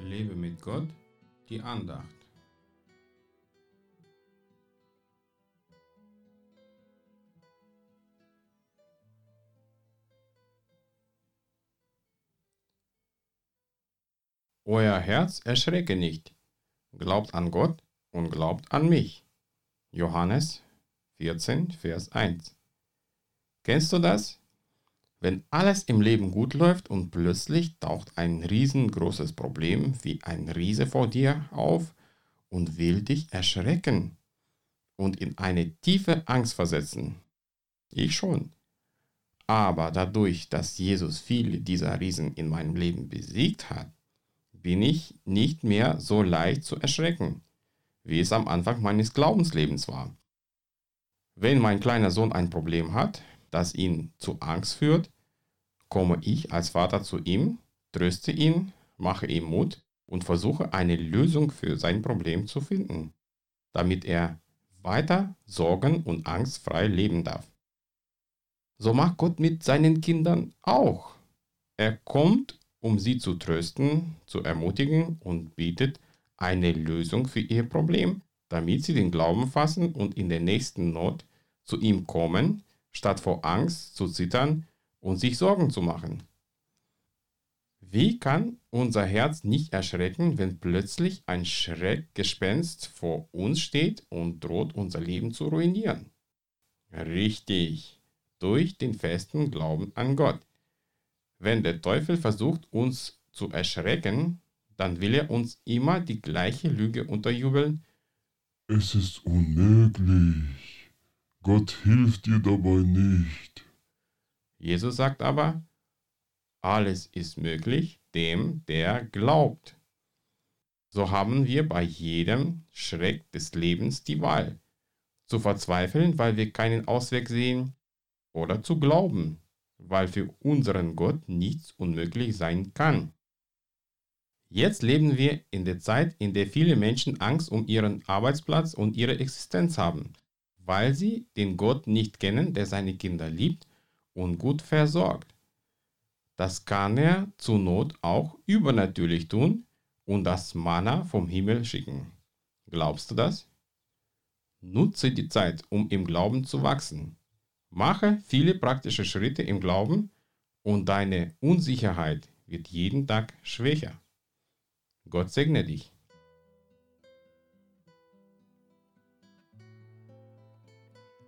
Lebe mit Gott, die Andacht. Euer Herz erschrecke nicht. Glaubt an Gott und glaubt an mich. Johannes 14, Vers 1. Kennst du das? Wenn alles im Leben gut läuft und plötzlich taucht ein riesengroßes Problem wie ein Riese vor dir auf und will dich erschrecken und in eine tiefe Angst versetzen. Ich schon. Aber dadurch, dass Jesus viele dieser Riesen in meinem Leben besiegt hat, bin ich nicht mehr so leicht zu erschrecken, wie es am Anfang meines Glaubenslebens war. Wenn mein kleiner Sohn ein Problem hat, das ihn zu Angst führt, komme ich als Vater zu ihm, tröste ihn, mache ihm Mut und versuche eine Lösung für sein Problem zu finden, damit er weiter sorgen- und angstfrei leben darf. So macht Gott mit seinen Kindern auch. Er kommt, um sie zu trösten, zu ermutigen und bietet eine Lösung für ihr Problem, damit sie den Glauben fassen und in der nächsten Not zu ihm kommen, statt vor Angst zu zittern und sich Sorgen zu machen. Wie kann unser Herz nicht erschrecken, wenn plötzlich ein Schreckgespenst vor uns steht und droht unser Leben zu ruinieren? Richtig, durch den festen Glauben an Gott. Wenn der Teufel versucht, uns zu erschrecken, dann will er uns immer die gleiche Lüge unterjubeln. Es ist unmöglich. Gott hilft dir dabei nicht. Jesus sagt aber, alles ist möglich dem, der glaubt. So haben wir bei jedem Schreck des Lebens die Wahl, zu verzweifeln, weil wir keinen Ausweg sehen, oder zu glauben, weil für unseren Gott nichts unmöglich sein kann. Jetzt leben wir in der Zeit, in der viele Menschen Angst um ihren Arbeitsplatz und ihre Existenz haben, weil sie den Gott nicht kennen, der seine Kinder liebt und gut versorgt. Das kann er zur Not auch übernatürlich tun und das Mana vom Himmel schicken. Glaubst du das? Nutze die Zeit, um im Glauben zu wachsen. Mache viele praktische Schritte im Glauben und deine Unsicherheit wird jeden Tag schwächer. Gott segne dich.